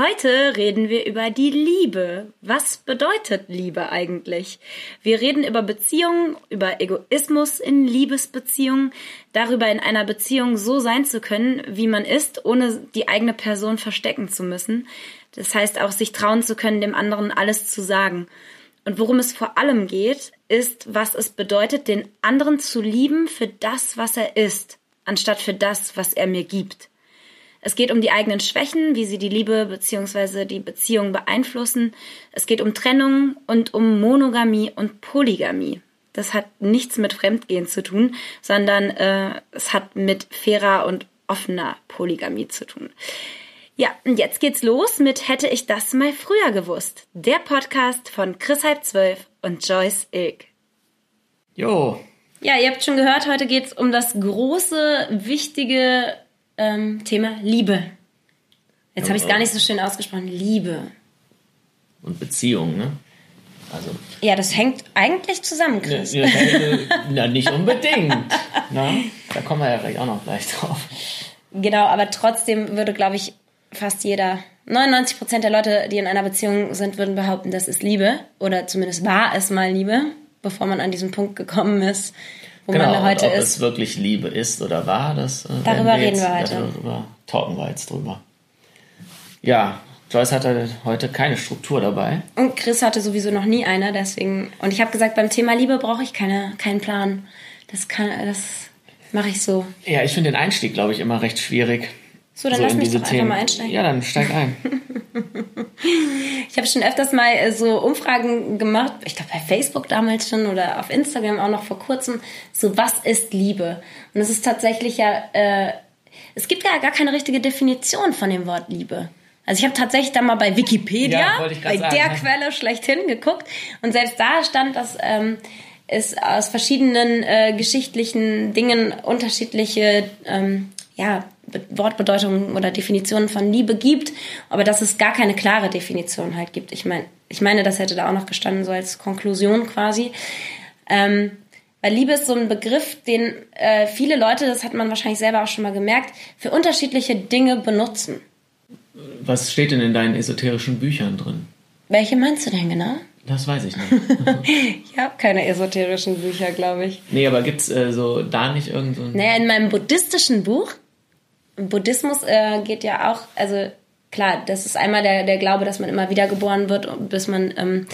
Heute reden wir über die Liebe. Was bedeutet Liebe eigentlich? Wir reden über Beziehungen, über Egoismus in Liebesbeziehungen, darüber in einer Beziehung so sein zu können, wie man ist, ohne die eigene Person verstecken zu müssen. Das heißt auch, sich trauen zu können, dem anderen alles zu sagen. Und worum es vor allem geht, ist, was es bedeutet, den anderen zu lieben für das, was er ist, anstatt für das, was er mir gibt. Es geht um die eigenen Schwächen, wie sie die Liebe bzw. die Beziehung beeinflussen. Es geht um Trennung und um Monogamie und Polygamie. Das hat nichts mit Fremdgehen zu tun, sondern äh, es hat mit fairer und offener Polygamie zu tun. Ja, und jetzt geht's los mit Hätte ich das mal früher gewusst. Der Podcast von Chris halb zwölf und Joyce Ilk. Jo. Ja, ihr habt schon gehört, heute geht's um das große, wichtige ähm, Thema Liebe. Jetzt habe ich es gar nicht so schön ausgesprochen. Liebe. Und Beziehung, ne? Also. Ja, das hängt eigentlich zusammen, Chris. Ja, na, nicht unbedingt. Na, da kommen wir ja gleich auch noch gleich drauf. Genau, aber trotzdem würde, glaube ich, fast jeder, 99 Prozent der Leute, die in einer Beziehung sind, würden behaupten, das ist Liebe. Oder zumindest war es mal Liebe, bevor man an diesen Punkt gekommen ist, wo genau, man heute und ob ist. es wirklich Liebe ist oder war, das äh, Darüber reden jetzt, wir heute. Darüber talken wir jetzt drüber. Ja, Joyce hatte heute keine Struktur dabei. Und Chris hatte sowieso noch nie eine, deswegen. Und ich habe gesagt, beim Thema Liebe brauche ich keine, keinen Plan. Das kann, das mache ich so. Ja, ich finde den Einstieg, glaube ich, immer recht schwierig. So, dann lass in mich doch einfach Themen. mal einsteigen. Ja, dann steig ein. Ich habe schon öfters mal äh, so Umfragen gemacht, ich glaube bei Facebook damals schon oder auf Instagram auch noch vor kurzem, so was ist Liebe? Und es ist tatsächlich ja, äh, es gibt ja gar keine richtige Definition von dem Wort Liebe. Also ich habe tatsächlich da mal bei Wikipedia, Ja, bei sagen, der ne? Quelle schlechthin geguckt und selbst da stand, dass ähm, es aus verschiedenen äh, geschichtlichen Dingen unterschiedliche ähm, ja, Be- Wortbedeutungen oder Definitionen von Liebe gibt, aber dass es gar keine klare Definition halt gibt. Ich meine, ich meine, das hätte da auch noch gestanden, so als Konklusion quasi. Ähm, weil Liebe ist so ein Begriff, den äh, viele Leute, das hat man wahrscheinlich selber auch schon mal gemerkt, für unterschiedliche Dinge benutzen. Was steht denn in deinen esoterischen Büchern drin? Welche meinst du denn genau? Das weiß ich nicht. Ich habe keine esoterischen Bücher, glaube ich. nee, aber gibt's äh, so da nicht irgend so ein... Naja, in meinem buddhistischen Buch, Buddhismus äh, geht ja auch, also klar, das ist einmal der, der Glaube, dass man immer wieder geboren wird, bis man ähm,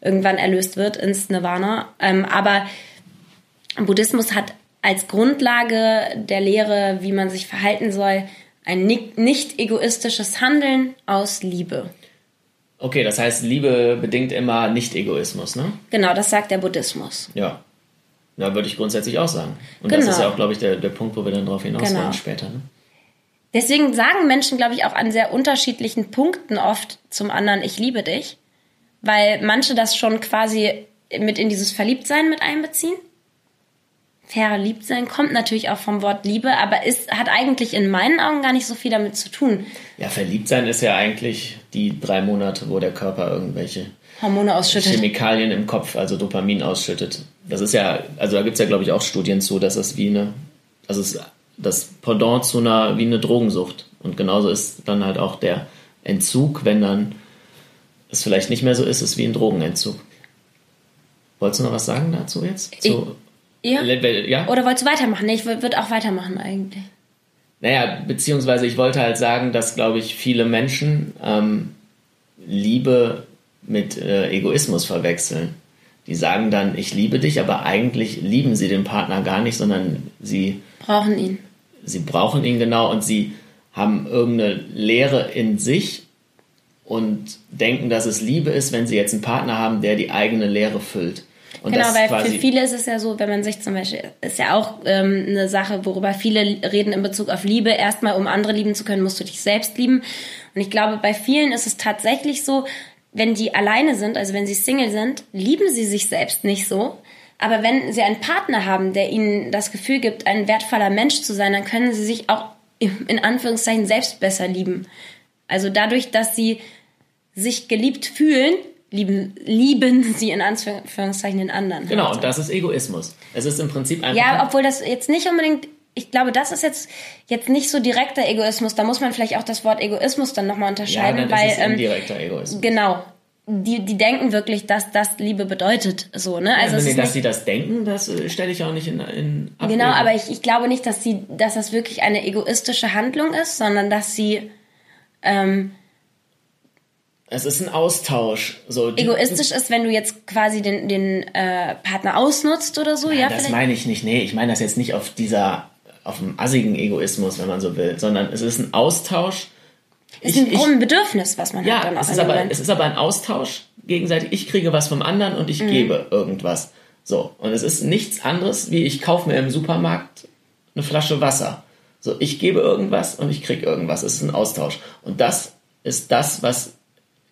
irgendwann erlöst wird ins Nirvana. Ähm, aber Buddhismus hat als Grundlage der Lehre, wie man sich verhalten soll, ein nicht, egoistisches Handeln aus Liebe. Okay, das heißt, Liebe bedingt immer Nicht-Egoismus, ne? Genau, das sagt der Buddhismus. Ja. Da würde ich grundsätzlich auch sagen. Und Genau. das ist ja auch, glaube ich, der, der Punkt, wo wir dann drauf hinaus Genau. wollen später. Ne? Deswegen sagen Menschen, glaube ich, auch an sehr unterschiedlichen Punkten oft zum anderen, ich liebe dich, weil manche das schon quasi mit in dieses Verliebtsein mit einbeziehen. Verliebtsein kommt natürlich auch vom Wort Liebe, aber ist, hat eigentlich in meinen Augen gar nicht so viel damit zu tun. Ja, verliebt sein ist ja eigentlich die drei Monate, wo der Körper irgendwelche Hormone ausschüttet. Chemikalien im Kopf, also Dopamin ausschüttet. Das ist ja, also da gibt es ja, glaube ich, auch Studien zu, dass es wie eine, also es das Pendant zu einer, wie eine Drogensucht. Und genauso ist dann halt auch der Entzug, wenn dann es vielleicht nicht mehr so ist, ist wie ein Drogenentzug. Wolltest du noch was sagen dazu jetzt? Zu, Ja? ja? Oder wolltest du weitermachen? Nee, ich würde auch weitermachen eigentlich. Naja, beziehungsweise ich wollte halt sagen, dass, glaube ich, viele Menschen ähm, Liebe mit äh, Egoismus verwechseln. Die sagen dann, ich liebe dich, aber eigentlich lieben sie den Partner gar nicht, sondern sie, Brauchen ihn. sie brauchen ihn genau und sie haben irgendeine Leere in sich und denken, dass es Liebe ist, wenn sie jetzt einen Partner haben, der die eigene Leere füllt. Und Genau, weil für viele ist es ja so, wenn man sich zum Beispiel, ist ja auch ähm, eine Sache, worüber viele reden in Bezug auf Liebe. Erstmal, um andere lieben zu können, musst du dich selbst lieben. Und ich glaube, bei vielen ist es tatsächlich so, wenn die alleine sind, also wenn sie Single sind, lieben sie sich selbst nicht so. Aber wenn sie einen Partner haben, der ihnen das Gefühl gibt, ein wertvoller Mensch zu sein, dann können sie sich auch in Anführungszeichen selbst besser lieben. Also dadurch, dass sie sich geliebt fühlen, lieben, lieben sie in Anführungszeichen den anderen. Genau, halt. und das ist Egoismus. Es ist im Prinzip einfach. Ja, obwohl das jetzt nicht unbedingt ich glaube, das ist jetzt, jetzt nicht so direkter Egoismus. Da muss man vielleicht auch das Wort Egoismus dann nochmal unterscheiden. Ja, dann weil, ist es indirekter Egoismus. Genau. Die, die denken wirklich, dass das Liebe bedeutet, so, ne? Also, ja, nee, dass sie das denken, das äh, stelle ich auch nicht in, in Abwägung. Genau, aber ich, ich glaube nicht, dass sie, dass das wirklich eine egoistische Handlung ist, sondern dass sie, ähm, es ist ein Austausch. So, Egoistisch ist, wenn du jetzt quasi den, den äh, Partner ausnutzt oder so, ja? ja das vielleicht? meine ich nicht. Nee, ich meine das jetzt nicht auf dieser, auf dem assigen Egoismus, wenn man so will, sondern es ist ein Austausch. Es ist ein Bedürfnis, was man ja, hat. Ja, es, ist aber, es ist aber ein Austausch gegenseitig. Ich kriege was vom anderen und ich mhm. gebe irgendwas. So. Und es ist nichts anderes, wie ich kaufe mir im Supermarkt eine Flasche Wasser. So, ich gebe irgendwas und ich kriege irgendwas. Es ist ein Austausch. Und das ist das, was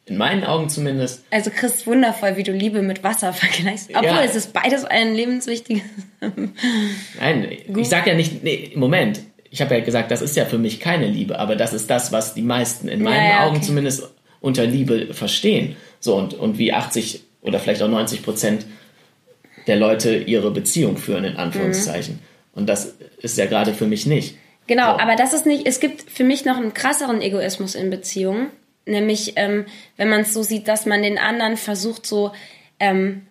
in meinen Augen zumindest. Also Chris, wundervoll, wie du Liebe mit Wasser vergleichst. Obwohl ja. es ist beides ein lebenswichtiges. Nein, Gut. ich sag ja nicht, nee, Moment. Ich habe ja gesagt, das ist ja für mich keine Liebe, aber das ist das, was die meisten in meinen ja, ja, Augen okay. zumindest unter Liebe verstehen. So und, und wie 80 oder vielleicht auch 90 Prozent der Leute ihre Beziehung führen, in Anführungszeichen. Mhm. Und das ist ja gerade für mich nicht. Genau, so. aber das ist nicht, es gibt für mich noch einen krasseren Egoismus in Beziehungen. Nämlich, ähm, wenn man es so sieht, dass man den anderen versucht, so ähm,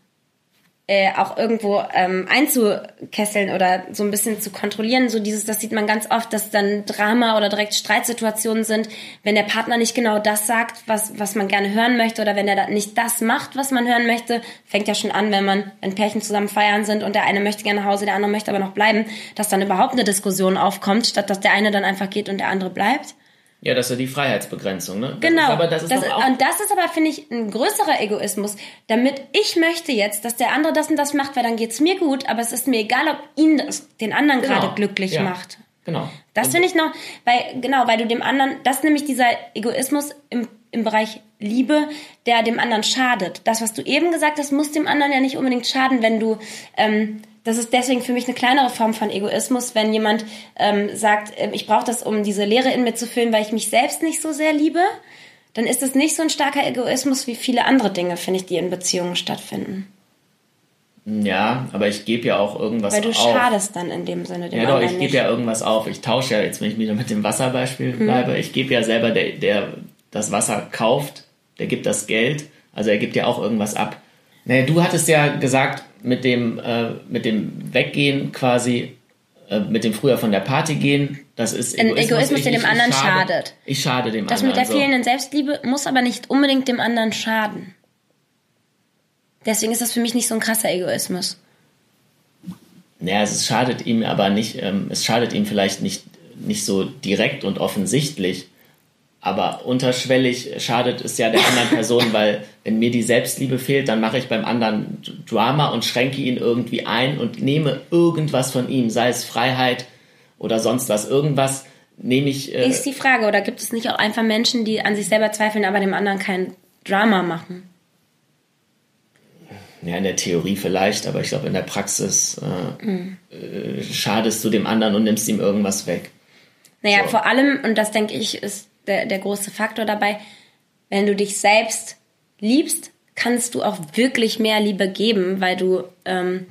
äh, auch irgendwo ähm, einzukesseln oder so ein bisschen zu kontrollieren. So dieses, das sieht man ganz oft, dass dann Drama oder direkt Streitsituationen sind, wenn der Partner nicht genau das sagt, was, was man gerne hören möchte oder wenn er nicht das macht, was man hören möchte. Fängt ja schon an, wenn man, wenn Pärchen zusammen feiern sind und der eine möchte gerne nach Hause, der andere möchte aber noch bleiben, dass dann überhaupt eine Diskussion aufkommt, statt dass der eine dann einfach geht und der andere bleibt. Ja, das ist ja die Freiheitsbegrenzung, ne? Genau. Das aber das ist das, auch und das ist aber, finde ich, ein größerer Egoismus. Damit ich möchte jetzt, dass der andere das und das macht, weil dann geht's mir gut, aber es ist mir egal, ob ihn das, den anderen genau. gerade glücklich ja. macht. Genau. Das finde ich noch, weil, genau, weil du dem anderen, das ist nämlich dieser Egoismus im, im Bereich Liebe, der dem anderen schadet. Das, was du eben gesagt hast, muss dem anderen ja nicht unbedingt schaden, wenn du, ähm, das ist deswegen für mich eine kleinere Form von Egoismus, wenn jemand ähm, sagt, äh, ich brauche das, um diese Leere in mir zu füllen, weil ich mich selbst nicht so sehr liebe, dann ist es nicht so ein starker Egoismus wie viele andere Dinge, finde ich, die in Beziehungen stattfinden. Ja, aber ich gebe ja auch irgendwas auf. Weil du auf. schadest dann in dem Sinne dem Ja, doch, ich gebe ja irgendwas auf. Ich tausche ja, jetzt wenn ich wieder mit dem Wasserbeispiel mhm. bleibe, ich gebe ja selber, der, der das Wasser kauft, der gibt das Geld, also er gibt ja auch irgendwas ab. Nee, du hattest ja gesagt, mit dem, äh, mit dem Weggehen quasi, äh, mit dem früher von der Party gehen, das ist Egoismus, Ein Egoismus der dem anderen schade, schadet. Ich schade dem das anderen. Das mit der fehlenden Selbstliebe muss aber nicht unbedingt dem anderen schaden. Deswegen ist das für mich nicht so ein krasser Egoismus. Naja, es schadet ihm aber nicht, ähm, es schadet ihm vielleicht nicht, nicht so direkt und offensichtlich, aber unterschwellig schadet es ja der anderen Person, weil wenn mir die Selbstliebe fehlt, dann mache ich beim anderen Drama und schränke ihn irgendwie ein und nehme irgendwas von ihm, sei es Freiheit oder sonst was. Irgendwas nehme ich. Äh ist die Frage, oder gibt es nicht auch einfach Menschen, die an sich selber zweifeln, aber dem anderen kein Drama machen? Ja, in der Theorie vielleicht, aber ich glaube, in der Praxis äh, mhm. äh, schadest du dem anderen und nimmst ihm irgendwas weg. Naja, so. vor allem, und das denke ich, ist der, der große Faktor dabei. Wenn du dich selbst liebst, kannst du auch wirklich mehr Liebe geben, weil du ähm,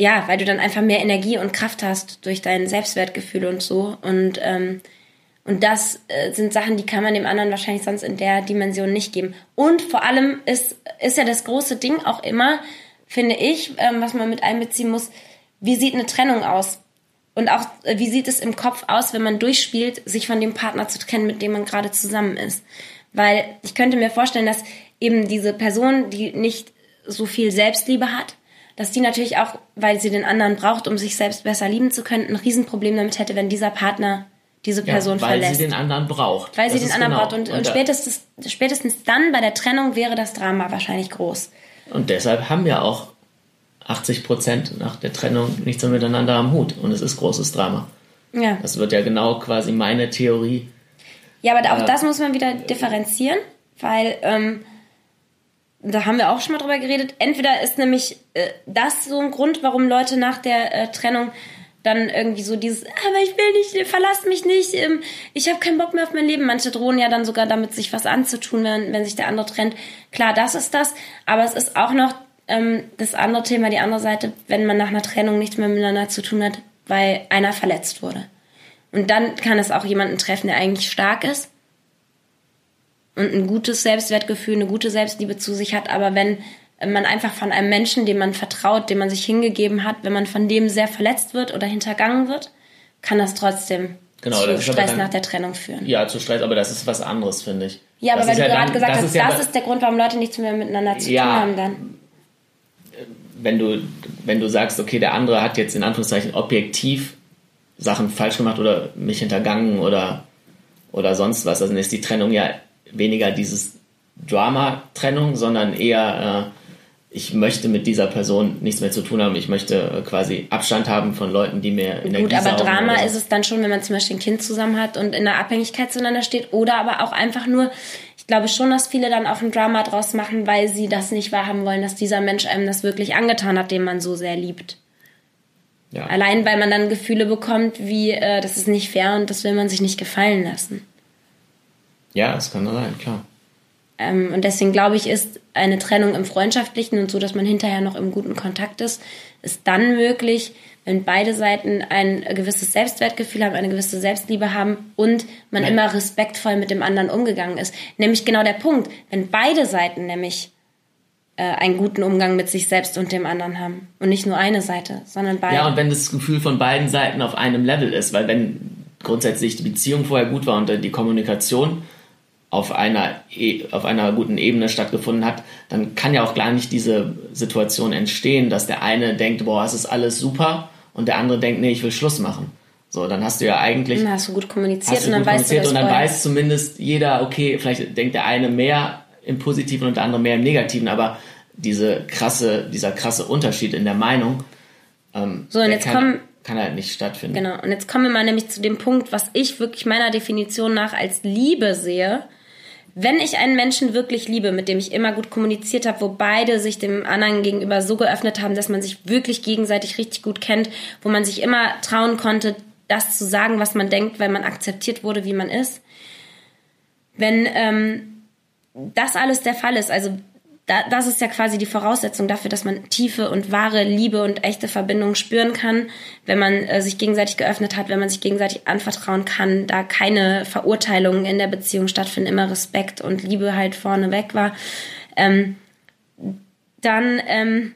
ja, weil du dann einfach mehr Energie und Kraft hast durch dein Selbstwertgefühl und so und ähm, und das äh, sind Sachen, die kann man dem anderen wahrscheinlich sonst in der Dimension nicht geben. Und vor allem ist, ist ja das große Ding auch immer, finde ich, ähm, was man mit einbeziehen muss, wie sieht eine Trennung aus? Und auch, äh, wie sieht es im Kopf aus, wenn man durchspielt, sich von dem Partner zu trennen, mit dem man gerade zusammen ist? Weil ich könnte mir vorstellen, dass eben diese Person, die nicht so viel Selbstliebe hat, dass die natürlich auch, weil sie den anderen braucht, um sich selbst besser lieben zu können, ein Riesenproblem damit hätte, wenn dieser Partner diese Person ja, weil verlässt. Weil sie den anderen braucht. Weil das sie den anderen genau. braucht. Und, und, und spätestens, spätestens dann bei der Trennung wäre das Drama wahrscheinlich groß. Und deshalb haben ja auch 80 Prozent nach der Trennung nichts mehr miteinander am Hut und es ist großes Drama. Ja. Das wird ja genau quasi meine Theorie. Ja, aber auch äh, das muss man wieder differenzieren, weil ähm, da haben wir auch schon mal drüber geredet. Entweder ist nämlich äh, das so ein Grund, warum Leute nach der äh, Trennung dann irgendwie so dieses, aber ich will nicht, verlass mich nicht, ähm, ich habe keinen Bock mehr auf mein Leben. Manche drohen ja dann sogar damit, sich was anzutun, wenn, wenn sich der andere trennt. Klar, das ist das, aber es ist auch noch das andere Thema, die andere Seite, wenn man nach einer Trennung nichts mehr miteinander zu tun hat, weil einer verletzt wurde. Und dann kann es auch jemanden treffen, der eigentlich stark ist und ein gutes Selbstwertgefühl, eine gute Selbstliebe zu sich hat. Aber wenn man einfach von einem Menschen, dem man vertraut, dem man sich hingegeben hat, wenn man von dem sehr verletzt wird oder hintergangen wird, kann das trotzdem genau, zu Stress dann, nach der Trennung führen. Ja, zu Stress, aber das ist was anderes, finde ich. Ja, aber das weil du ja gerade gesagt das hast, ist ja das ist der Grund, warum Leute nichts mehr miteinander zu tun haben dann. Wenn du, wenn du sagst, okay, der andere hat jetzt in Anführungszeichen objektiv Sachen falsch gemacht oder mich hintergangen oder, oder sonst was, dann ist die Trennung ja weniger dieses Drama-Trennung, sondern eher, äh, ich möchte mit dieser Person nichts mehr zu tun haben. Ich möchte äh, quasi Abstand haben von Leuten, die mir in der Gut, aber Drama ist es dann schon, wenn man zum Beispiel ein Kind zusammen hat und in einer Abhängigkeit zueinander steht. Oder aber auch einfach nur, glaube schon, dass viele dann auch ein Drama draus machen, weil sie das nicht wahrhaben wollen, dass dieser Mensch einem das wirklich angetan hat, den man so sehr liebt. Ja. Allein, weil man dann Gefühle bekommt, wie, äh, das ist nicht fair und das will man sich nicht gefallen lassen. Ja, das kann sein, klar. Ähm, und deswegen glaube ich, ist eine Trennung im Freundschaftlichen und so, dass man hinterher noch im guten Kontakt ist, ist dann möglich, wenn beide Seiten ein gewisses Selbstwertgefühl haben, eine gewisse Selbstliebe haben und man Nein. immer respektvoll mit dem anderen umgegangen ist. Nämlich genau der Punkt, wenn beide Seiten nämlich äh, einen guten Umgang mit sich selbst und dem anderen haben und nicht nur eine Seite, sondern beide. Ja, und wenn das Gefühl von beiden Seiten auf einem Level ist, weil wenn grundsätzlich die Beziehung vorher gut war und die Kommunikation auf einer, e, auf einer guten Ebene stattgefunden hat, dann kann ja auch gar nicht diese Situation entstehen, dass der eine denkt, boah, es ist alles super und der andere denkt, nee, ich will Schluss machen. So, dann hast du ja eigentlich. Dann hast du gut kommuniziert und dann weißt du das Und dann vorher. weiß zumindest jeder, okay, vielleicht denkt der eine mehr im Positiven und der andere mehr im Negativen, aber diese krasse, dieser krasse Unterschied in der Meinung, ähm, so, und jetzt kann, kommen, kann halt nicht stattfinden. Genau, und jetzt kommen wir mal nämlich zu dem Punkt, was ich wirklich meiner Definition nach als Liebe sehe wenn ich einen Menschen wirklich liebe, mit dem ich immer gut kommuniziert habe, wo beide sich dem anderen gegenüber so geöffnet haben, dass man sich wirklich gegenseitig richtig gut kennt, wo man sich immer trauen konnte, das zu sagen, was man denkt, weil man akzeptiert wurde, wie man ist. Wenn ähm, das alles der Fall ist, also da, das ist ja quasi die Voraussetzung dafür, dass man tiefe und wahre Liebe und echte Verbindung spüren kann, wenn man äh, sich gegenseitig geöffnet hat, wenn man sich gegenseitig anvertrauen kann, da keine Verurteilungen in der Beziehung stattfinden, immer Respekt und Liebe halt vorneweg war. Ähm, dann, ähm,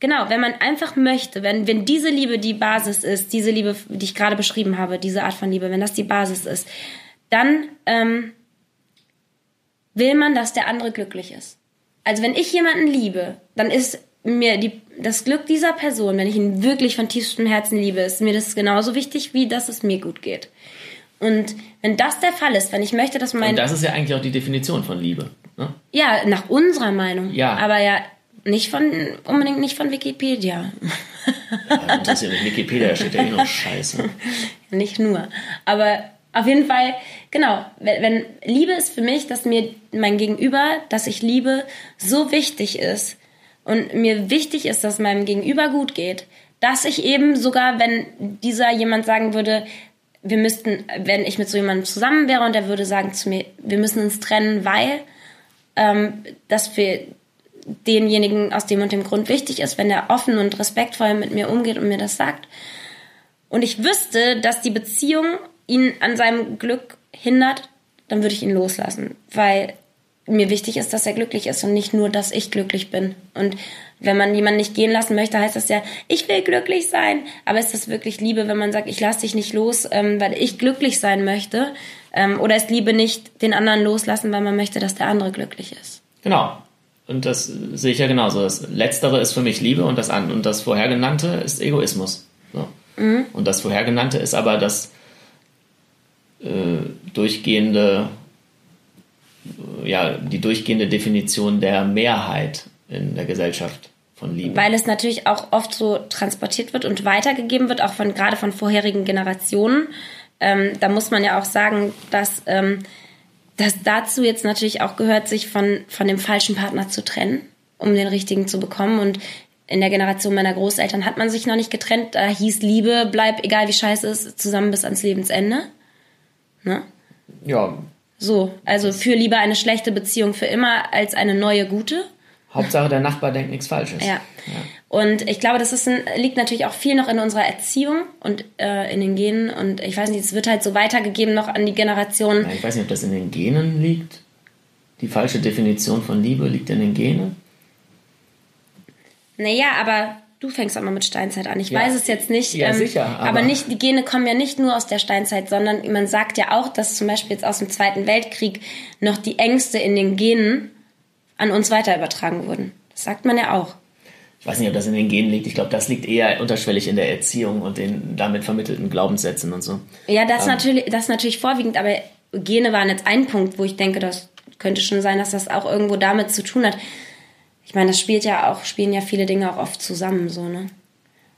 genau, wenn man einfach möchte, wenn, wenn diese Liebe die Basis ist, diese Liebe, die ich gerade beschrieben habe, diese Art von Liebe, wenn das die Basis ist, dann ähm, will man, dass der andere glücklich ist also wenn ich jemanden liebe, dann ist mir die, das Glück dieser Person, wenn ich ihn wirklich von tiefstem Herzen liebe, ist mir das genauso wichtig, wie dass es mir gut geht. Und wenn das der Fall ist, wenn ich möchte, dass mein... Und das ist ja eigentlich auch die Definition von Liebe. Ne? Ja, nach unserer Meinung. Ja. Aber ja nicht von, unbedingt nicht von Wikipedia. Ja, interessiert mich Wikipedia, da steht ja eh noch Scheiße. Nicht nur. Aber auf jeden Fall, genau, wenn, wenn Liebe ist für mich, dass mir mein Gegenüber, das ich liebe, so wichtig ist und mir wichtig ist, dass meinem Gegenüber gut geht, dass ich eben sogar, wenn dieser jemand sagen würde, wir müssten, wenn ich mit so jemandem zusammen wäre und der würde sagen zu mir, wir müssen uns trennen, weil ähm, das für denjenigen aus dem und dem Grund wichtig ist, wenn er offen und respektvoll mit mir umgeht und mir das sagt. Und ich wüsste, dass die Beziehung ihn an seinem Glück hindert, dann würde ich ihn loslassen, weil mir wichtig ist, dass er glücklich ist und nicht nur, dass ich glücklich bin. Und wenn man jemanden nicht gehen lassen möchte, heißt das ja, ich will glücklich sein. Aber ist das wirklich Liebe, wenn man sagt, ich lasse dich nicht los, ähm, weil ich glücklich sein möchte? Ähm, oder ist Liebe nicht den anderen loslassen, weil man möchte, dass der andere glücklich ist? Genau. Und das sehe ich ja genauso. Das Letztere ist für mich Liebe und das, und das Vorhergenannte ist Egoismus. So. Mhm. Und das Vorhergenannte ist aber das durchgehende, ja, die durchgehende Definition der Mehrheit in der Gesellschaft von Liebe. Weil es natürlich auch oft so transportiert wird und weitergegeben wird, auch von gerade von vorherigen Generationen. Ähm, da muss man ja auch sagen, dass, ähm, dass dazu jetzt natürlich auch gehört, sich von, von dem falschen Partner zu trennen, um den richtigen zu bekommen. Und in der Generation meiner Großeltern hat man sich noch nicht getrennt. Da hieß Liebe, bleib, egal wie scheiße es ist, zusammen bis ans Lebensende. Ne? Ja. So, also für lieber eine schlechte Beziehung für immer als eine neue gute. Hauptsache der Nachbar denkt nichts Falsches. Ja. ja. Und ich glaube, das ist ein, liegt natürlich auch viel noch in unserer Erziehung und äh, in den Genen. Und ich weiß nicht, es wird halt so weitergegeben noch an die Generation. Ich weiß nicht, ob das in den Genen liegt. Die falsche Definition von Liebe liegt in den Genen. Naja, aber du fängst auch mal mit Steinzeit an. Ich ja. weiß es jetzt nicht. Ja, ähm, sicher. Aber, aber, nicht, die Gene kommen ja nicht nur aus der Steinzeit, sondern man sagt ja auch, dass zum Beispiel jetzt aus dem Zweiten Weltkrieg noch die Ängste in den Genen an uns weiter übertragen wurden. Das sagt man ja auch. Ich weiß nicht, ob das in den Genen liegt. Ich glaube, das liegt eher unterschwellig in der Erziehung und den damit vermittelten Glaubenssätzen und so. Ja, das, ähm. natürlich, das natürlich vorwiegend, aber Gene waren jetzt ein Punkt, wo ich denke, das könnte schon sein, dass das auch irgendwo damit zu tun hat ich meine, das spielt ja auch, spielen ja viele Dinge auch oft zusammen, so, ne?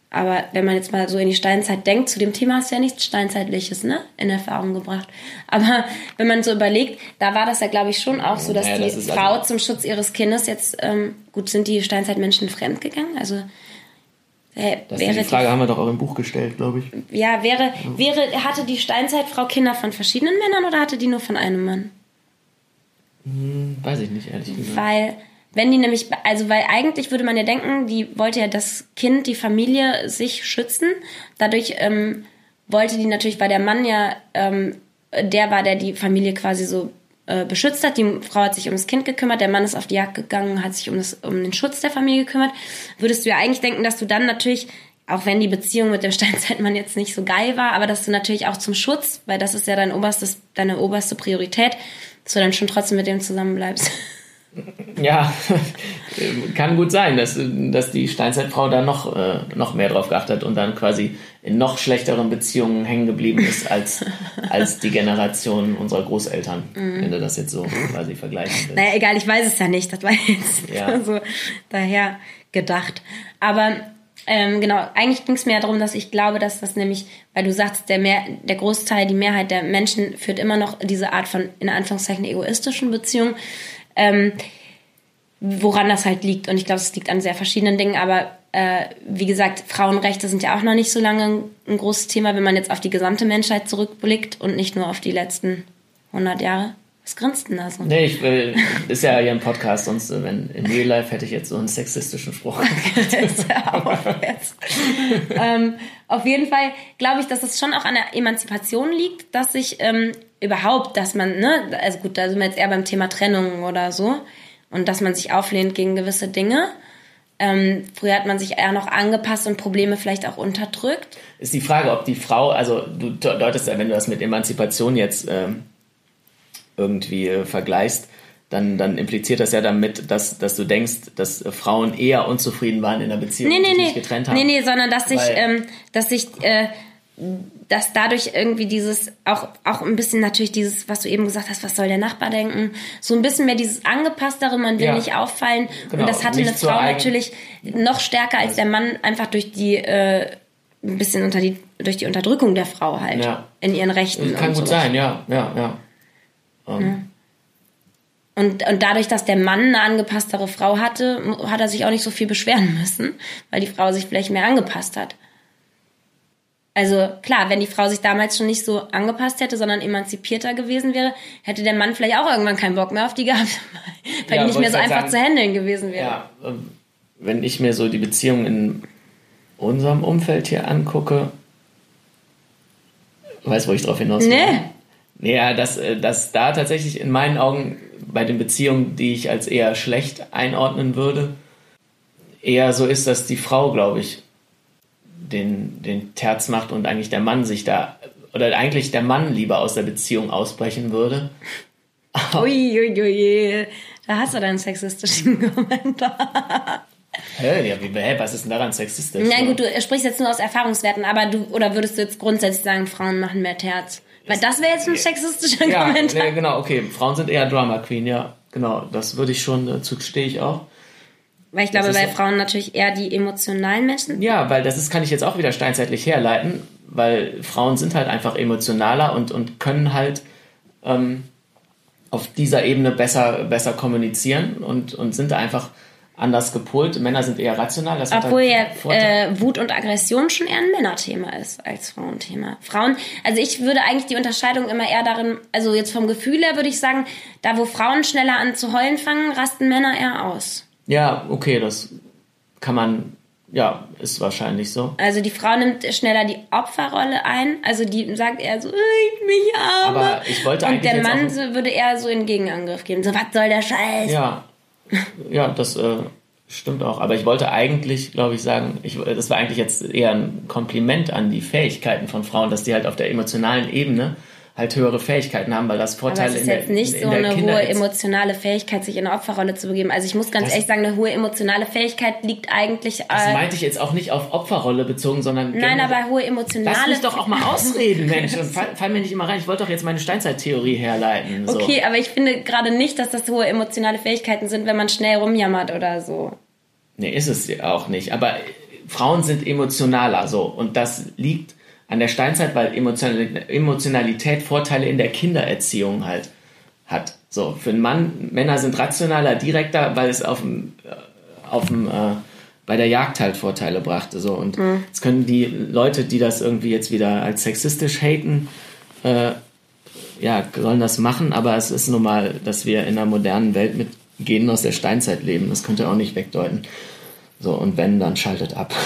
Aber wenn man jetzt mal so in die Steinzeit denkt, zu dem Thema hast du ja nichts Steinzeitliches, ne, in Erfahrung gebracht. Aber wenn man so überlegt, da war das ja, glaube ich, schon auch so, dass ja, das die Frau also zum Schutz ihres Kindes jetzt, ähm, gut, sind die Steinzeitmenschen fremdgegangen? Also, äh, das wäre die Frage die, haben wir doch auch im Buch gestellt, glaube ich. Ja, wäre, wäre, hatte die Steinzeitfrau Kinder von verschiedenen Männern oder hatte die nur von einem Mann? Hm, weiß ich nicht, ehrlich gesagt. Weil, wenn die nämlich, also weil eigentlich würde man ja denken, die wollte ja das Kind, die Familie sich schützen. Dadurch ähm, wollte die natürlich, weil der Mann ja ähm, der war, der die Familie quasi so äh, beschützt hat. Die Frau hat sich um das Kind gekümmert, der Mann ist auf die Jagd gegangen, hat sich um, das, um den Schutz der Familie gekümmert. Würdest du ja eigentlich denken, dass du dann natürlich, auch wenn die Beziehung mit dem Steinzeitmann jetzt nicht so geil war, aber dass du natürlich auch zum Schutz, weil das ist ja dein oberstes, deine oberste Priorität, dass du dann schon trotzdem mit dem zusammenbleibst. Ja, kann gut sein, dass, dass die Steinzeitfrau da noch, äh, noch mehr drauf geachtet hat und dann quasi in noch schlechteren Beziehungen hängen geblieben ist als, als die Generation unserer Großeltern, mhm. wenn du das jetzt so quasi vergleichen willst. Naja, egal, ich weiß es ja nicht, das war jetzt ja. so daher gedacht. Aber ähm, genau, eigentlich ging es mir ja darum, dass ich glaube, dass das nämlich, weil du sagst, der, mehr, der Großteil, die Mehrheit der Menschen führt immer noch diese Art von, in Anführungszeichen, egoistischen Beziehungen. Ähm, woran das halt liegt. Und ich glaube, es liegt an sehr verschiedenen Dingen. Aber äh, wie gesagt, Frauenrechte sind ja auch noch nicht so lange ein, großes Thema, wenn man jetzt auf die gesamte Menschheit zurückblickt und nicht nur auf die letzten 100 Jahre. Was grinst denn da so? Nee, ich will, ist ja hier ein Podcast, sonst, äh, wenn in Real Life hätte ich jetzt so einen sexistischen Spruch. ähm, auf jeden Fall glaube ich, dass es schon auch an der Emanzipation liegt, dass sich ähm, überhaupt, dass man, ne, also gut, da sind wir jetzt eher beim Thema Trennung oder so, und dass man sich auflehnt gegen gewisse Dinge. Ähm, früher hat man sich eher noch angepasst und Probleme vielleicht auch unterdrückt. Ist die Frage, ob die Frau, also du deutest ja, wenn du das mit Emanzipation jetzt ähm, irgendwie äh, vergleichst, dann, dann impliziert das ja damit, dass, dass du denkst, dass äh, Frauen eher unzufrieden waren in der Beziehung nee, nee, und sich nee. getrennt haben. Nee, nee, sondern dass sich, ähm, dass sich, äh, dass dadurch irgendwie dieses, auch, auch ein bisschen natürlich dieses, was du eben gesagt hast, was soll der Nachbar denken, so ein bisschen mehr dieses Angepasstere, man will ja. nicht auffallen. Genau. Und das hatte eine Frau natürlich noch stärker als der Mann, einfach durch die, äh, ein bisschen unter die, durch die Unterdrückung der Frau halt. Ja. In ihren Rechten. Das kann gut sowas. sein, ja, ja, ja. Um. ja. Und, und dadurch, dass der Mann eine angepasstere Frau hatte, hat er sich auch nicht so viel beschweren müssen, weil die Frau sich vielleicht mehr angepasst hat. Also klar, wenn die Frau sich damals schon nicht so angepasst hätte, sondern emanzipierter gewesen wäre, hätte der Mann vielleicht auch irgendwann keinen Bock mehr auf die gehabt, weil ja, die nicht mehr so einfach sagen, zu handeln gewesen wäre. Ja, ähm, wenn ich mir so die Beziehung in unserem Umfeld hier angucke, weißt du, wo ich drauf hinaus will? Nee. Ja, dass, äh, dass da tatsächlich in meinen Augen bei den Beziehungen, die ich als eher schlecht einordnen würde, eher so ist, dass die Frau, glaube ich, den, den Terz macht und eigentlich der Mann sich da, oder eigentlich der Mann lieber aus der Beziehung ausbrechen würde. Uiuiui, ui, ui. da hast du deinen sexistischen Kommentar. Hä, ja, wie, hä, was ist denn daran sexistisch? Na gut, du sprichst jetzt nur aus Erfahrungswerten, aber du, oder würdest du jetzt grundsätzlich sagen, Frauen machen mehr Terz? Weil das wäre jetzt ein sexistischer ja, Kommentar. Ja, genau, okay. Frauen sind eher Drama Queen, ja. Genau, das würde ich schon, dazu stehe ich auch. Weil ich glaube, bei Frauen natürlich eher die emotionalen Menschen. Ja, weil das ist, kann ich jetzt auch wieder steinzeitlich herleiten, weil Frauen sind halt einfach emotionaler und, und können halt ähm, auf dieser Ebene besser, besser kommunizieren und, und sind einfach anders gepolt. Männer sind eher rational. Das Obwohl halt ja äh, Wut und Aggression schon eher ein Männerthema ist als Frauenthema. Frauen, also ich würde eigentlich die Unterscheidung immer eher darin, also jetzt vom Gefühl her würde ich sagen, da wo Frauen schneller an zu heulen fangen, rasten Männer eher aus. Ja, okay, das kann man Ja, ist wahrscheinlich so. Also die Frau nimmt schneller die Opferrolle ein. Also die sagt eher so, ich mich arme. Aber ich wollte Und eigentlich der Mann so- würde eher so in Gegenangriff gehen. So, was soll der Scheiß? Ja, ja, das äh, stimmt auch. Aber ich wollte eigentlich, glaube ich, sagen, ich, das war eigentlich jetzt eher ein Kompliment an die Fähigkeiten von Frauen, dass die halt auf der emotionalen Ebene halt höhere Fähigkeiten haben, weil das Aber Vorteile es ist in der, jetzt nicht in so der eine hohe emotionale Fähigkeit, sich in eine Opferrolle zu begeben. Also ich muss ganz Das- ehrlich sagen, eine hohe emotionale Fähigkeit liegt eigentlich... Das Äh, meinte ich jetzt auch nicht auf Opferrolle bezogen, sondern nein, aber hohe Lass emotionale... mich doch auch mal ausreden, Mensch. Fall, fall mir nicht immer rein. Ich wollte doch jetzt meine Steinzeittheorie herleiten. So. Okay, aber ich finde gerade nicht, dass das hohe emotionale Fähigkeiten sind, wenn man schnell rumjammert oder so. Nee, ist es ja auch nicht. Aber Frauen sind emotionaler so. Und das liegt an der Steinzeit, weil Emotional- Emotionalität Vorteile in der Kindererziehung halt hat. So, für einen Mann, Männer sind rationaler, direkter, weil es auf dem, äh, auf dem, äh, bei der Jagd halt Vorteile brachte. So. Und jetzt können die Leute, die das irgendwie jetzt wieder als sexistisch haten, äh, ja, sollen das machen, aber es ist nun mal, dass wir in einer modernen Welt mit Genen aus der Steinzeit leben. Das könnt ihr auch nicht wegdeuten. So, und wenn, dann schaltet ab.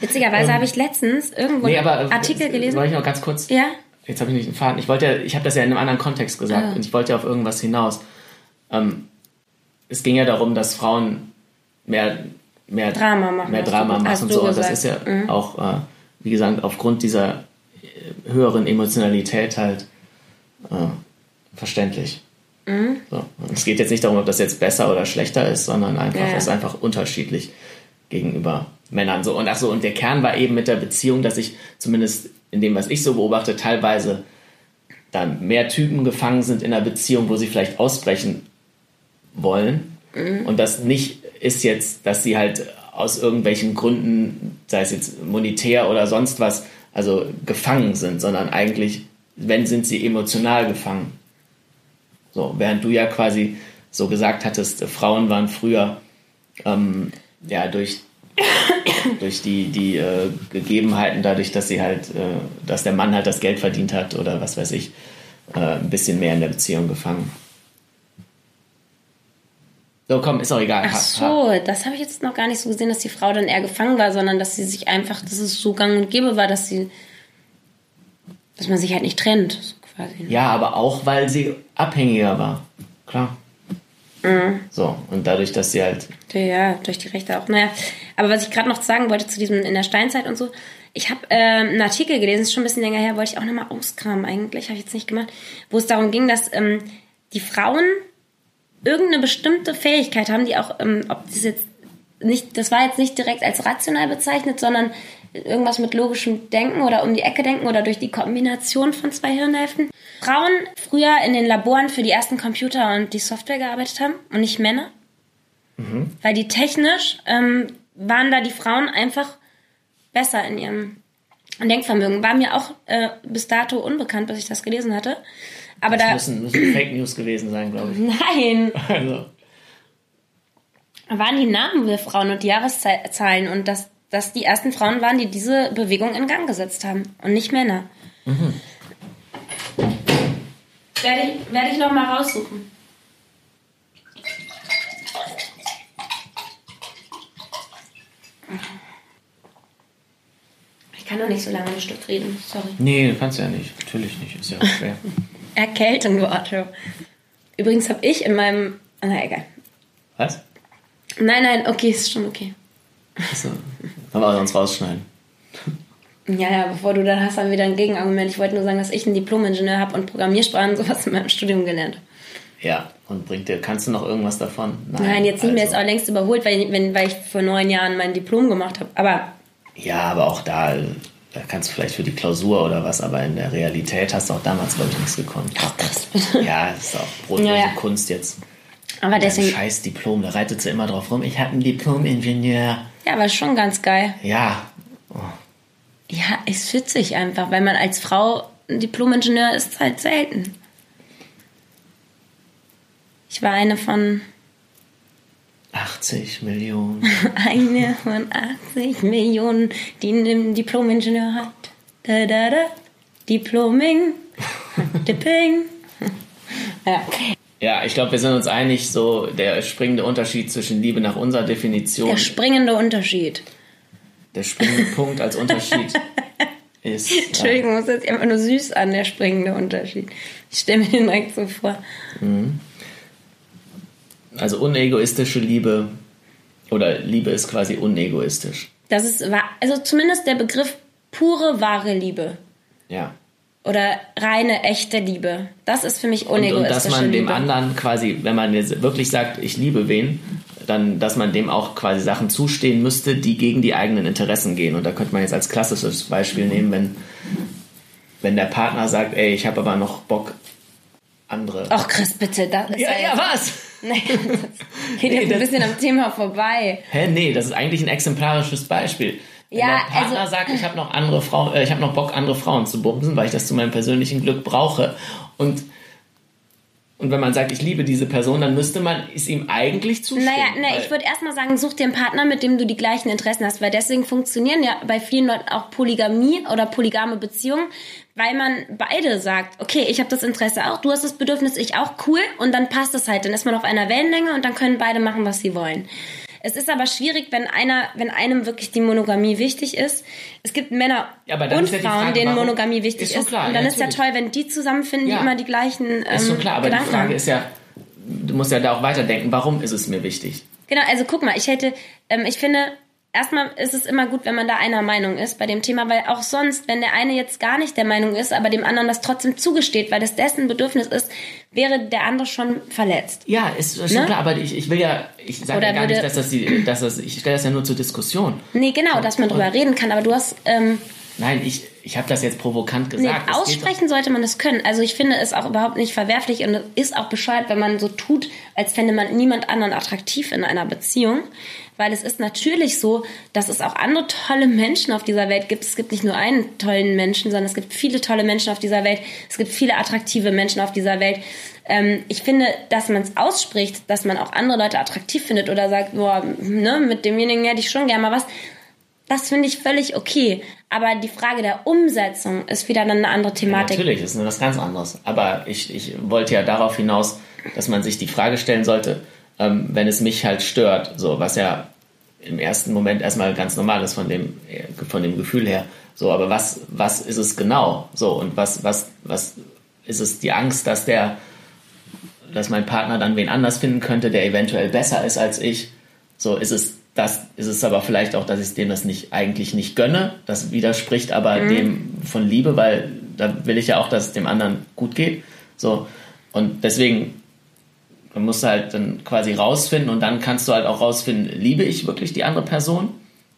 Witzigerweise habe ich letztens irgendwo Ähm, Nee, aber einen äh, Artikel gelesen. Soll ich noch ganz kurz? Ja? Jetzt habe ich nicht den Faden. Ich wollte ich habe das ja in einem anderen Kontext gesagt Ah. und ich wollte ja auf irgendwas hinaus. Ähm, es ging ja darum, dass Frauen mehr, mehr Drama machen, mehr Drama machen und so. Und das. Mhm. ist ja auch, äh, wie gesagt, aufgrund dieser äh, höheren Emotionalität halt äh, verständlich. Mhm. So. Es geht jetzt nicht darum, ob das jetzt besser oder schlechter ist, sondern einfach, Ja, ist einfach unterschiedlich gegenüber Männern. So. Und ach so, und der Kern war eben mit der Beziehung, dass ich zumindest in dem, was ich so beobachte, teilweise dann mehr Typen gefangen sind in einer Beziehung, wo sie vielleicht ausbrechen wollen. Und das nicht ist jetzt, dass sie halt aus irgendwelchen Gründen, sei es jetzt monetär oder sonst was, also gefangen sind, sondern eigentlich, wenn sind sie emotional gefangen. So, während du ja quasi so gesagt hattest, äh, Frauen waren früher ähm, ja durch durch die die äh, Gegebenheiten, dadurch, dass sie halt, äh, dass der Mann halt das Geld verdient hat oder was weiß ich, äh, ein bisschen mehr in der Beziehung gefangen. So, komm, ist auch egal. Ach so, das habe ich jetzt noch gar nicht so gesehen, dass die Frau dann eher gefangen war, sondern dass sie sich einfach, dass es so gang und gäbe war, dass sie, dass man sich halt nicht trennt, so quasi. ne? Ja, aber auch, weil sie abhängiger war. Klar. Mhm. So, und dadurch, dass sie halt. Ja, durch die Rechte auch. Naja, aber was ich gerade noch sagen wollte zu diesem in der Steinzeit und so, ich habe ähm, einen Artikel gelesen, ist schon ein bisschen länger her, wollte ich auch nochmal auskramen eigentlich, habe ich jetzt nicht gemacht, wo es darum ging, dass ähm, die Frauen irgendeine bestimmte Fähigkeit haben, die auch, ähm, ob das jetzt nicht, das war jetzt nicht direkt als rational bezeichnet, sondern irgendwas mit logischem Denken oder um die Ecke denken oder durch die Kombination von zwei Hirnhälften. Frauen früher in den Laboren für die ersten Computer und die Software gearbeitet haben und nicht Männer. Weil die technisch ähm, waren da die Frauen einfach besser in ihrem Denkvermögen. War mir auch äh, bis dato unbekannt, bis ich das gelesen hatte. Aber Das da. müssen, müssen Fake News gewesen sein, glaube ich. Nein! Also, waren die Namen der Frauen und die Jahreszahlen und dass, dass die ersten Frauen waren, die diese Bewegung in Gang gesetzt haben und nicht Männer. Werde ich, werde ich noch mal raussuchen. Ich kann doch nicht so lange am Stück reden, sorry. nee, kannst du ja nicht. Natürlich nicht. Ist ja auch schwer. Erkältung, Otto. Übrigens habe ich in meinem... Na, egal. Was? Nein, nein, okay, ist schon okay. Achso. Man sonst rausschneiden. Ja, ja, bevor du dann hast, dann wieder ein Gegenargument. Ich wollte nur sagen, dass ich einen Diplom-Ingenieur habe und Programmiersprachen und sowas in meinem Studium gelernt habe. Ja, und bringt dir, kannst du noch irgendwas davon? Nein, jetzt nicht mehr, ist also. auch längst überholt, weil, ich- wenn, weil ich vor neun Jahren mein Diplom gemacht habe. Aber Ja, aber auch da, da kannst du vielleicht für die Klausur oder was, aber in der Realität hast du auch damals, glaube ich, nichts gekonnt. ach krass, bitte. Ja, das ist auch brotlose Ja, ja. Kunst jetzt. Aber deswegen, scheiß Diplom, da reitet sie immer drauf rum. Ich habe ein Diplom-Ingenieur. ja, aber schon ganz geil. Ja, Ja, ist witzig einfach, weil man als Frau ein Diplom-Ingenieur ist halt selten. Ich war eine von 80 Millionen. eine von 80 Millionen, die einen Diplom-Ingenieur hat. Da, da, da. Diploming. Dipping. Ja. Ja, ich glaube, wir sind uns einig, so der springende Unterschied zwischen Liebe nach unserer Definition. Der springende Unterschied. Der springende Punkt als Unterschied ist. Entschuldigung, das hört sich einfach nur süß an, der springende Unterschied. Ich stelle mir den direkt so vor. Also unegoistische Liebe oder Liebe ist quasi unegoistisch. Das ist wahr, also zumindest der Begriff pure, wahre Liebe. Ja. Oder reine, echte Liebe. Das ist für mich Und, und unegoistische dass man dem Liebe. anderen quasi, wenn man jetzt wirklich sagt, ich liebe wen, dann, dass man dem auch quasi Sachen zustehen müsste, die gegen die eigenen Interessen gehen. Und da könnte man jetzt als klassisches Beispiel nehmen, wenn, wenn der Partner sagt, ey, ich habe aber noch Bock, andere. Ach Chris, bitte, das ist ja, ja, was? Nee, das geht Nee, jetzt ein bisschen am Thema vorbei. Hä, nee, das ist eigentlich ein exemplarisches Beispiel. Wenn Ja, der Partner also- sagt, ich habe noch andere Frauen, äh, ich habe noch Bock, andere Frauen zu bumsen, weil ich das zu meinem persönlichen Glück brauche. Und und wenn man sagt, ich liebe diese Person, dann müsste man es ihm eigentlich zustimmen. Naja, weil- ich würde erstmal sagen, such dir einen Partner, mit dem du die gleichen Interessen hast, weil deswegen funktionieren ja bei vielen Leuten auch Polygamie oder polygame Beziehungen, weil man beide sagt, okay, ich habe das Interesse auch, du hast das Bedürfnis, ich auch, cool, und dann passt es halt, dann ist man auf einer Wellenlänge und dann können beide machen, was sie wollen. Es ist aber schwierig, wenn einer, wenn einem wirklich die Monogamie wichtig ist. Es gibt Männer Ja, und ist Frauen, Frage, denen Monogamie wichtig Ist ist. schon klar, und dann ja, ist ja natürlich. toll, wenn die zusammenfinden, Ja. die immer die gleichen ähm, ist schon klar, aber Gedanken die Frage haben. ist ja, du musst ja da auch weiterdenken, warum ist es mir wichtig? Genau, also guck mal, ich hätte, ähm, ich finde, erstmal ist es immer gut, wenn man da einer Meinung ist bei dem Thema, weil auch sonst, wenn der eine jetzt gar nicht der Meinung ist, aber dem anderen das trotzdem zugesteht, weil das dessen Bedürfnis ist, wäre der andere schon verletzt. Ja, ist, ist schon Ne? klar, aber ich, ich will ja, ich sage ja gar nicht, würde- dass das, die, dass das, ich stelle das ja nur zur Diskussion. Nee, genau, dass man drüber reden kann, aber du hast, ähm, Nein, ich, ich habe das jetzt provokant nee, gesagt. Es geht aussprechen sollte man das können. Also ich finde es auch überhaupt nicht verwerflich und es ist auch bescheuert, wenn man so tut, als fände man niemand anderen attraktiv in einer Beziehung. Weil es ist natürlich so, dass es auch andere tolle Menschen auf dieser Welt gibt. Es gibt nicht nur einen tollen Menschen, sondern es gibt viele tolle Menschen auf dieser Welt. Es gibt viele attraktive Menschen auf dieser Welt. Ähm, ich finde, dass man es ausspricht, dass man auch andere Leute attraktiv findet oder sagt, boah, ne, mit demjenigen hätte ich schon gerne mal was. Das finde ich völlig okay. Aber die Frage der Umsetzung ist wieder dann eine andere Thematik. Natürlich, das ist was ganz anderes. Aber ich, ich wollte ja darauf hinaus, dass man sich die Frage stellen sollte, ähm, wenn es mich halt stört, so was ja im ersten Moment erstmal ganz normal ist von dem, von dem Gefühl her. So, aber was, was ist es genau? So, und was, was, was ist es die Angst, dass der, dass mein Partner dann wen anders finden könnte, der eventuell besser ist als ich? So, ist es das, ist es aber vielleicht auch, dass ich dem das nicht, eigentlich nicht gönne. Das widerspricht aber dem von Liebe, weil da will ich ja auch, dass es dem anderen gut geht. So, und deswegen man musst du halt dann quasi rausfinden und dann kannst du halt auch rausfinden, liebe ich wirklich die andere Person?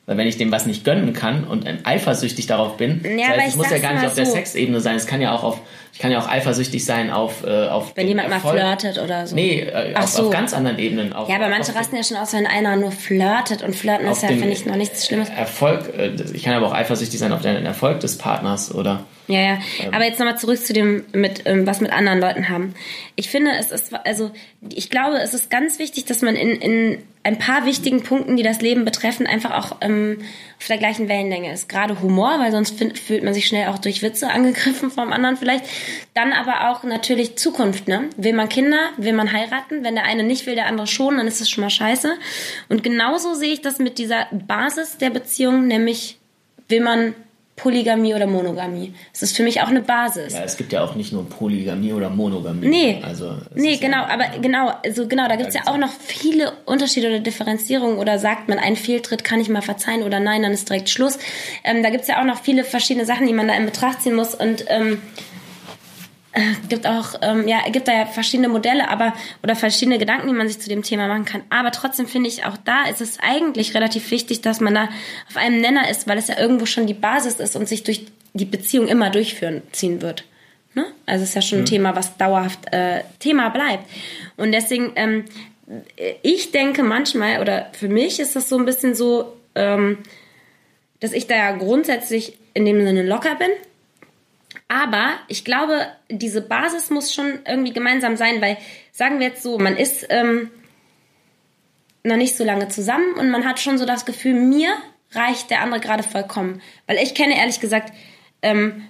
Weil wenn ich dem was nicht gönnen kann und eifersüchtig darauf bin, Ja, das heißt, es muss ja gar nicht auf der so. Sexebene sein, es kann ja auch auf, ich kann ja auch eifersüchtig sein auf, äh, auf Wenn jemand mal Erfolg. flirtet oder so. Nee, äh, Ach auf, so. auf ganz anderen Ebenen. Auf, Ja, aber manche rasten ja schon aus, wenn einer nur flirtet. Und flirten ist ja, finde ich, noch nichts Schlimmes. Erfolg, äh, ich kann aber auch eifersüchtig sein auf den Erfolg des Partners oder Ja, ja. Aber jetzt nochmal zurück zu dem, mit, ähm, was mit anderen Leuten haben. Ich finde, es ist, also, ich glaube, es ist ganz wichtig, dass man in, in ein paar wichtigen Punkten, die das Leben betreffen, einfach auch ähm, auf der gleichen Wellenlänge ist. Gerade Humor, weil sonst fühlt man sich schnell auch durch Witze angegriffen vom anderen vielleicht. Dann aber auch natürlich Zukunft, ne? Will man Kinder, will man heiraten? Wenn der eine nicht will, der andere schon, dann ist es schon mal scheiße. Und genauso sehe ich das mit dieser Basis der Beziehung, nämlich will man Polygamie oder Monogamie. Es ist für mich auch eine Basis. ja, es gibt ja auch nicht nur Polygamie oder Monogamie. Nee, also, es nee, ist ja- genau, aber genau, also genau, da gibt's ja auch noch viele Unterschiede oder Differenzierungen oder sagt man, ein Fehltritt kann ich mal verzeihen oder nein, dann ist direkt Schluss. Ähm, da gibt's ja auch noch viele verschiedene Sachen, die man da in Betracht ziehen muss und ähm, äh, gibt auch, ähm, ja, gibt da ja verschiedene Modelle, aber oder verschiedene Gedanken, die man sich zu dem Thema machen kann. Aber trotzdem finde ich auch da ist es eigentlich relativ wichtig, dass man da auf einem Nenner ist, weil es ja irgendwo schon die Basis ist und sich durch die Beziehung immer durchführen ziehen wird. Ne? Also es ist ja schon ein Thema, was dauerhaft äh, Thema bleibt. Und deswegen, ähm, ich denke manchmal, oder für mich ist das so ein bisschen so, ähm, dass ich da ja grundsätzlich in dem Sinne locker bin. Aber ich glaube, diese Basis muss schon irgendwie gemeinsam sein, weil sagen wir jetzt so, man ist ähm, noch nicht so lange zusammen und man hat schon so das Gefühl, mir reicht der andere gerade vollkommen. Weil ich kenne ehrlich gesagt ähm,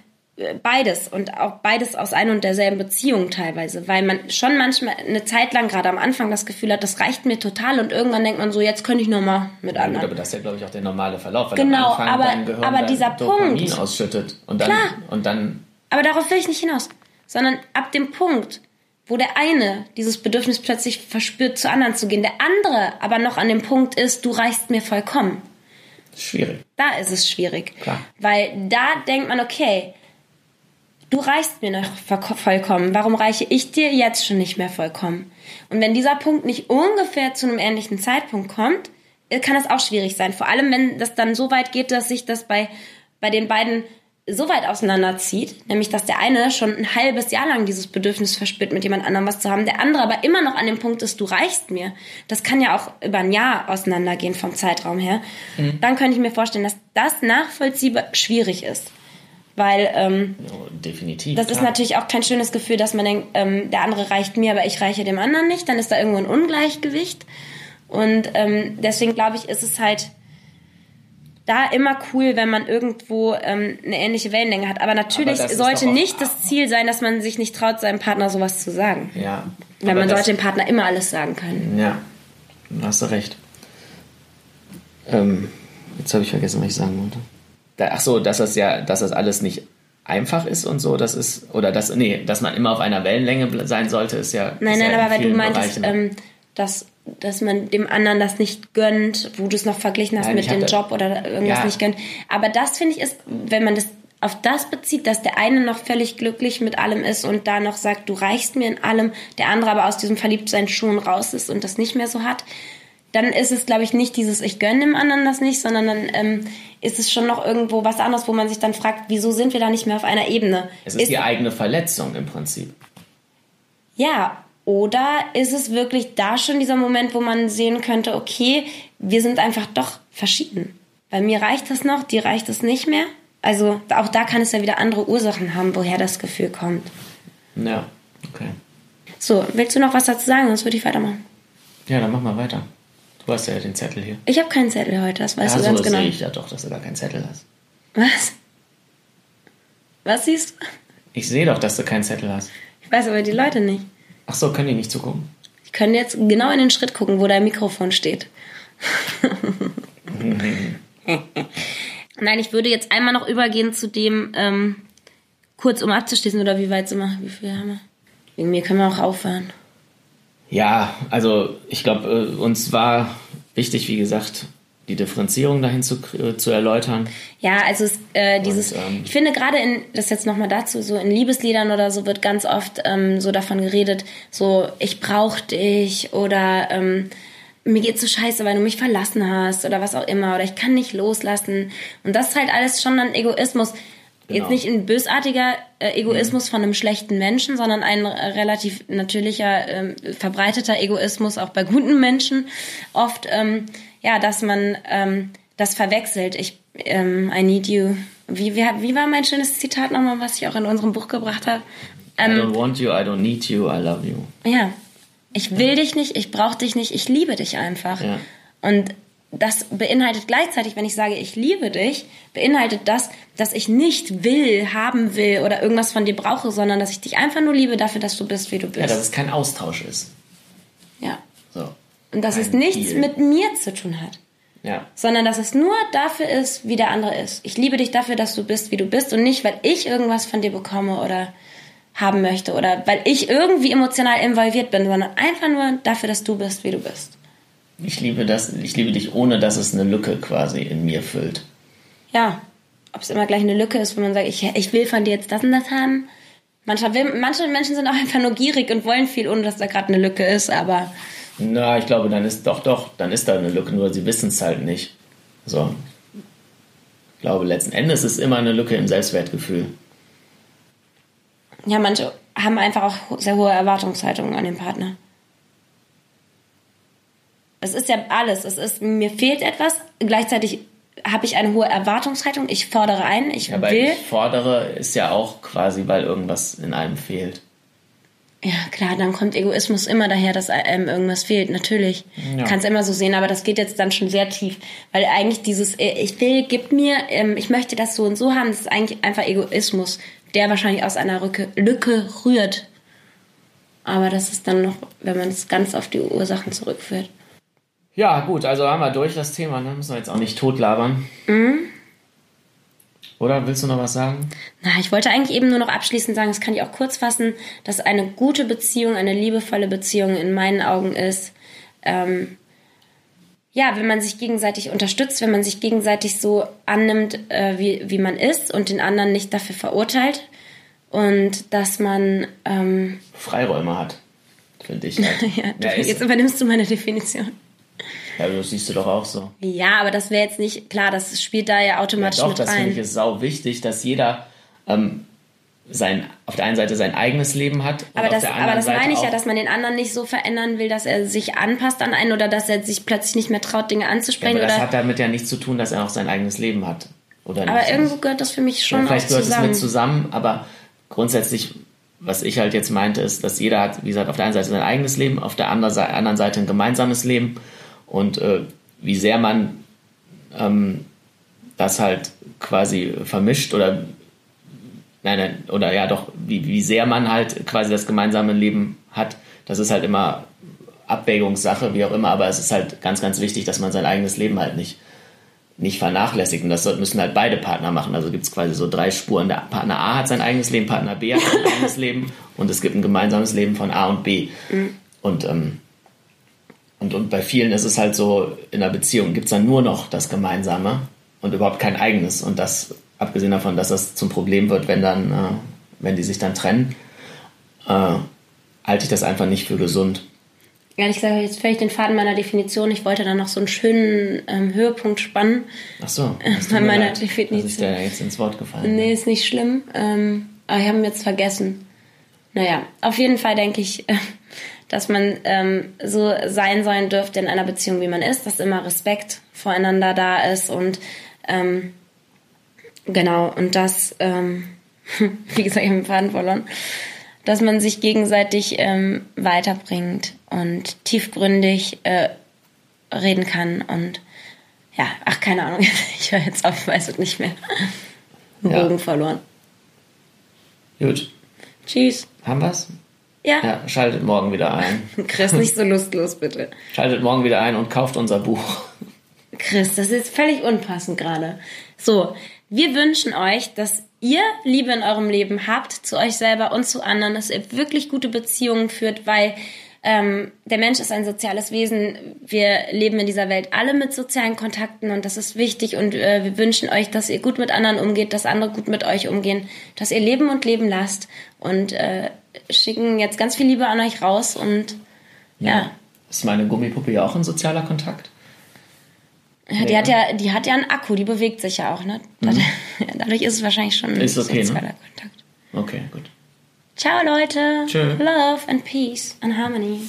beides und auch beides aus ein und derselben Beziehung teilweise, weil man schon manchmal eine Zeit lang gerade am Anfang das Gefühl hat, das reicht mir total und irgendwann denkt man so, jetzt könnte ich noch mal mit Ja, gut, anderen. aber das ist ja, glaube ich, auch der normale Verlauf. Weil Genau, am Anfang aber- dein Gehirn aber dieser Punkt- ausschüttet. Und dann, Klar. und dann Aber darauf will ich nicht hinaus, sondern ab dem Punkt, wo der eine dieses Bedürfnis plötzlich verspürt, zu anderen zu gehen, der andere aber noch an dem Punkt ist, du reichst mir vollkommen. schwierig. Da ist es schwierig. Klar. Weil da denkt man, okay, du reichst mir noch voll- vollkommen. Warum reiche ich dir jetzt schon nicht mehr vollkommen? Und wenn dieser Punkt nicht ungefähr zu einem ähnlichen Zeitpunkt kommt, äh, kann es auch schwierig sein. Vor allem, wenn das dann so weit geht, dass sich das bei, bei den beiden so weit auseinanderzieht, nämlich dass der eine schon ein halbes Jahr lang dieses Bedürfnis verspürt, mit jemand anderem was zu haben, der andere aber immer noch an dem Punkt ist, du reichst mir. Das kann ja auch über ein Jahr auseinandergehen vom Zeitraum her. Dann könnte ich mir vorstellen, dass das nachvollziehbar schwierig ist. Weil ähm, Oh, definitiv. das ist klar. natürlich auch kein schönes Gefühl, dass man denkt, ähm, der andere reicht mir, aber ich reiche dem anderen nicht. Dann ist da irgendwo ein Ungleichgewicht. Und ähm, deswegen glaube ich, ist es halt da immer cool, wenn man irgendwo ähm, eine ähnliche Wellenlänge hat. Aber natürlich Aber sollte nicht das Ziel sein, dass man sich nicht traut, seinem Partner sowas zu sagen. Ja. Weil man sollte dem Partner immer alles sagen können. Ja, da hast du recht. Ähm, jetzt habe ich vergessen, was ich sagen wollte. Da, ach so, dass das ja, dass das alles nicht einfach ist und so, das ist, oder dass, nee, dass man immer auf einer Wellenlänge sein sollte, ist ja. Nein, ist nein, ja aber weil du meintest, ähm, dass, dass man dem anderen das nicht gönnt, wo du es noch verglichen hast Nein, mit dem Job oder irgendwas Ja. nicht gönnt. Aber das finde ich ist, wenn man das auf das bezieht, dass der eine noch völlig glücklich mit allem ist und da noch sagt, du reichst mir in allem, der andere aber aus diesem Verliebtsein schon raus ist und das nicht mehr so hat, dann ist es, glaube ich, nicht dieses Ich gönne dem anderen das nicht, sondern dann ähm, ist es schon noch irgendwo was anderes, wo man sich dann fragt, wieso sind wir da nicht mehr auf einer Ebene? es ist die eigene Verletzung im Prinzip. Ja, oder ist es wirklich da schon dieser Moment, wo man sehen könnte, okay, wir sind einfach doch verschieden. Bei mir reicht das noch, dir reicht es nicht mehr. Also auch da kann es ja wieder andere Ursachen haben, woher das Gefühl kommt. Ja, okay. So, willst du noch was dazu sagen? Sonst würde ich weitermachen. Ja, dann mach mal weiter. Du hast ja den Zettel hier. Ich habe keinen Zettel heute, das weißt ja, du so ganz genau. sehe ich ja doch, dass du gar keinen Zettel hast. Was? Was siehst du? Ich sehe doch, dass du keinen Zettel hast. Ich weiß aber die Leute nicht. Ach so, können die nicht zugucken? Die können jetzt genau in den Schritt gucken, wo dein Mikrofon steht. Nein, ich würde jetzt einmal noch übergehen zu dem, ähm, kurz um abzuschließen, oder wie weit sind wir? Wie viel haben wir? Wegen mir können wir auch aufhören. Ja, also ich glaube, äh, uns war wichtig, wie gesagt, die Differenzierung dahin zu, äh, zu erläutern. Ja, also es, äh, dieses, ähm, ich finde gerade in, das jetzt nochmal dazu, so in Liebesliedern oder so wird ganz oft ähm, so davon geredet, so ich brauch dich oder ähm, mir geht's so scheiße, weil du mich verlassen hast oder was auch immer oder ich kann nicht loslassen. Und das ist halt alles schon dann Egoismus. Genau. Jetzt nicht ein bösartiger äh, Egoismus von einem schlechten Menschen, sondern ein relativ natürlicher, ähm, verbreiteter Egoismus auch bei guten Menschen. Oft, ähm, ja, dass man ähm, das verwechselt. Ich, ähm, I need you. Wie, wie, wie war mein schönes Zitat nochmal, was ich auch in unserem Buch gebracht habe? I don't want you, I don't need you, I love you. Ja, ich will dich nicht, ich brauche dich nicht, ich liebe dich einfach. Ja. Und das beinhaltet gleichzeitig, wenn ich sage, ich liebe dich, beinhaltet das, dass ich nicht will, haben will oder irgendwas von dir brauche, sondern dass ich dich einfach nur liebe dafür, dass du bist, wie du Ja, bist. dass es kein Austausch ist. Ja. So. Und dass es nichts Deal. mit mir zu tun hat. Ja. sondern dass es nur dafür ist, wie der andere ist. Ich liebe dich dafür, dass du bist, wie du bist und nicht, weil ich irgendwas von dir bekomme oder haben möchte oder weil ich irgendwie emotional involviert bin, sondern einfach nur dafür, dass du bist, wie du bist. Ich liebe das, ich liebe dich, ohne dass es eine Lücke quasi in mir füllt. Ja, ob es immer gleich eine Lücke ist, wo man sagt, ich, ich will von dir jetzt das und das haben. Manche, manche Menschen sind auch einfach nur gierig und wollen viel, ohne dass da gerade eine Lücke ist, aber Na, ich glaube, dann ist doch, doch, dann ist da eine Lücke, nur sie wissen es halt nicht. So. Ich glaube, letzten Endes ist immer eine Lücke im Selbstwertgefühl. ja, manche haben einfach auch sehr hohe Erwartungshaltungen an den Partner. Es ist ja alles. Es ist, mir fehlt etwas. Gleichzeitig habe ich eine hohe Erwartungshaltung. Ich fordere ein. Ich Aber will. ich fordere ist ja auch quasi, weil irgendwas in einem fehlt. Ja, klar, dann kommt Egoismus immer daher, dass einem irgendwas fehlt. Natürlich. Ja. Kann es immer so sehen, aber das geht jetzt dann schon sehr tief. Weil eigentlich dieses, äh, ich will, gib mir, ähm, ich möchte das so und so haben, das ist eigentlich einfach Egoismus, der wahrscheinlich aus einer Lücke, Lücke rührt. Aber das ist dann noch, wenn man es ganz auf die Ursachen zurückführt. Ja, gut, also haben wir durch das Thema, ne? Müssen wir jetzt auch nicht totlabern. Oder willst du noch was sagen? Na, ich wollte eigentlich eben nur noch abschließend sagen, das kann ich auch kurz fassen, dass eine gute Beziehung, eine liebevolle Beziehung in meinen Augen ist, ähm, ja, wenn man sich gegenseitig unterstützt, wenn man sich gegenseitig so annimmt, äh, wie, wie man ist und den anderen nicht dafür verurteilt und dass man, ähm, Freiräume hat, finde ich. Halt. ja, Ja, jetzt übernimmst du meine Definition. Ja, das siehst du doch auch so. Ja, aber das wäre jetzt nicht, klar, das spielt da ja automatisch Doch, mit das finde rein. ich ist sau wichtig, dass jeder ähm, sein, auf der einen Seite sein eigenes Leben hat. Aber das, aber das Seite meine ich ja, dass man den anderen nicht so verändern will, dass er sich anpasst an einen oder dass er sich plötzlich nicht mehr traut, Dinge Ja, anzusprechen. aber das hat damit ja nichts zu tun, dass er auch sein eigenes Leben hat. Oder aber nicht? irgendwo gehört das für mich Ja, schon vielleicht auch gehört es zusammen. mit zusammen, aber grundsätzlich, was ich halt jetzt meinte, ist, dass jeder hat, wie gesagt, auf der einen Seite sein eigenes Leben, auf der anderen Seite ein gemeinsames Leben und äh, wie sehr man ähm, das halt quasi vermischt oder nein, nein, oder ja doch, wie, wie sehr man halt quasi das gemeinsame Leben hat, das ist halt immer Abwägungssache, wie auch immer, aber es ist halt ganz, ganz wichtig, dass man sein eigenes Leben halt nicht nicht vernachlässigt. Und das müssen halt beide Partner machen. Also gibt es quasi so drei Spuren. Der Partner A hat sein eigenes Leben, Partner B hat sein eigenes Leben und es gibt ein gemeinsames Leben von A und B. Und, ähm, und, und bei vielen ist es halt so, in einer Beziehung gibt es dann nur noch das Gemeinsame und überhaupt kein eigenes. Und das, abgesehen davon, dass das zum Problem wird, wenn dann, äh, wenn die sich dann trennen, äh, halte ich das einfach nicht für gesund. Ehrlich gesagt, jetzt völlig den Faden meiner Definition. Ich wollte da noch so einen schönen ähm, Höhepunkt spannen. Ach so, Bei mir meiner leid, Definition. dir jetzt ins Wort gefallen Nee, ist nicht schlimm. Ähm, aber ich habe ihn jetzt vergessen. Naja, auf jeden Fall denke ich, äh, dass man ähm, so sein sollen dürfte in einer Beziehung, wie man ist, dass immer Respekt voreinander da ist und ähm, genau, und das, ähm, wie gesagt, ich habe den Faden verloren, dass man sich gegenseitig ähm, weiterbringt und tiefgründig äh, reden kann und ja, ach, keine Ahnung, ich höre jetzt auf, weiß es nicht mehr. Ja. Bogen verloren. Gut, Tschüss. haben wir's? Ja. Ja, schaltet morgen wieder ein. Chris, nicht so lustlos, bitte. Schaltet morgen wieder ein und kauft unser Buch. Chris, das ist völlig unpassend gerade. So, wir wünschen euch, dass ihr Liebe in eurem Leben habt, zu euch selber und zu anderen, dass ihr wirklich gute Beziehungen führt, weil ähm, der Mensch ist ein soziales Wesen. Wir leben in dieser Welt alle mit sozialen Kontakten und das ist wichtig und äh, wir wünschen euch, dass ihr gut mit anderen umgeht, dass andere gut mit euch umgehen, dass ihr leben und leben lasst und äh, schicken jetzt ganz viel Liebe an euch raus und ja. Ist meine Gummipuppe ja auch ein sozialer Kontakt? Ja, die hat ja, die hat ja einen Akku, die bewegt sich ja auch, ne? Dadurch, dadurch ist es wahrscheinlich schon ein Mhm. Ist okay, ne? sozialer Kontakt. Okay, gut. Ciao Leute. Tschö. Love and peace and harmony.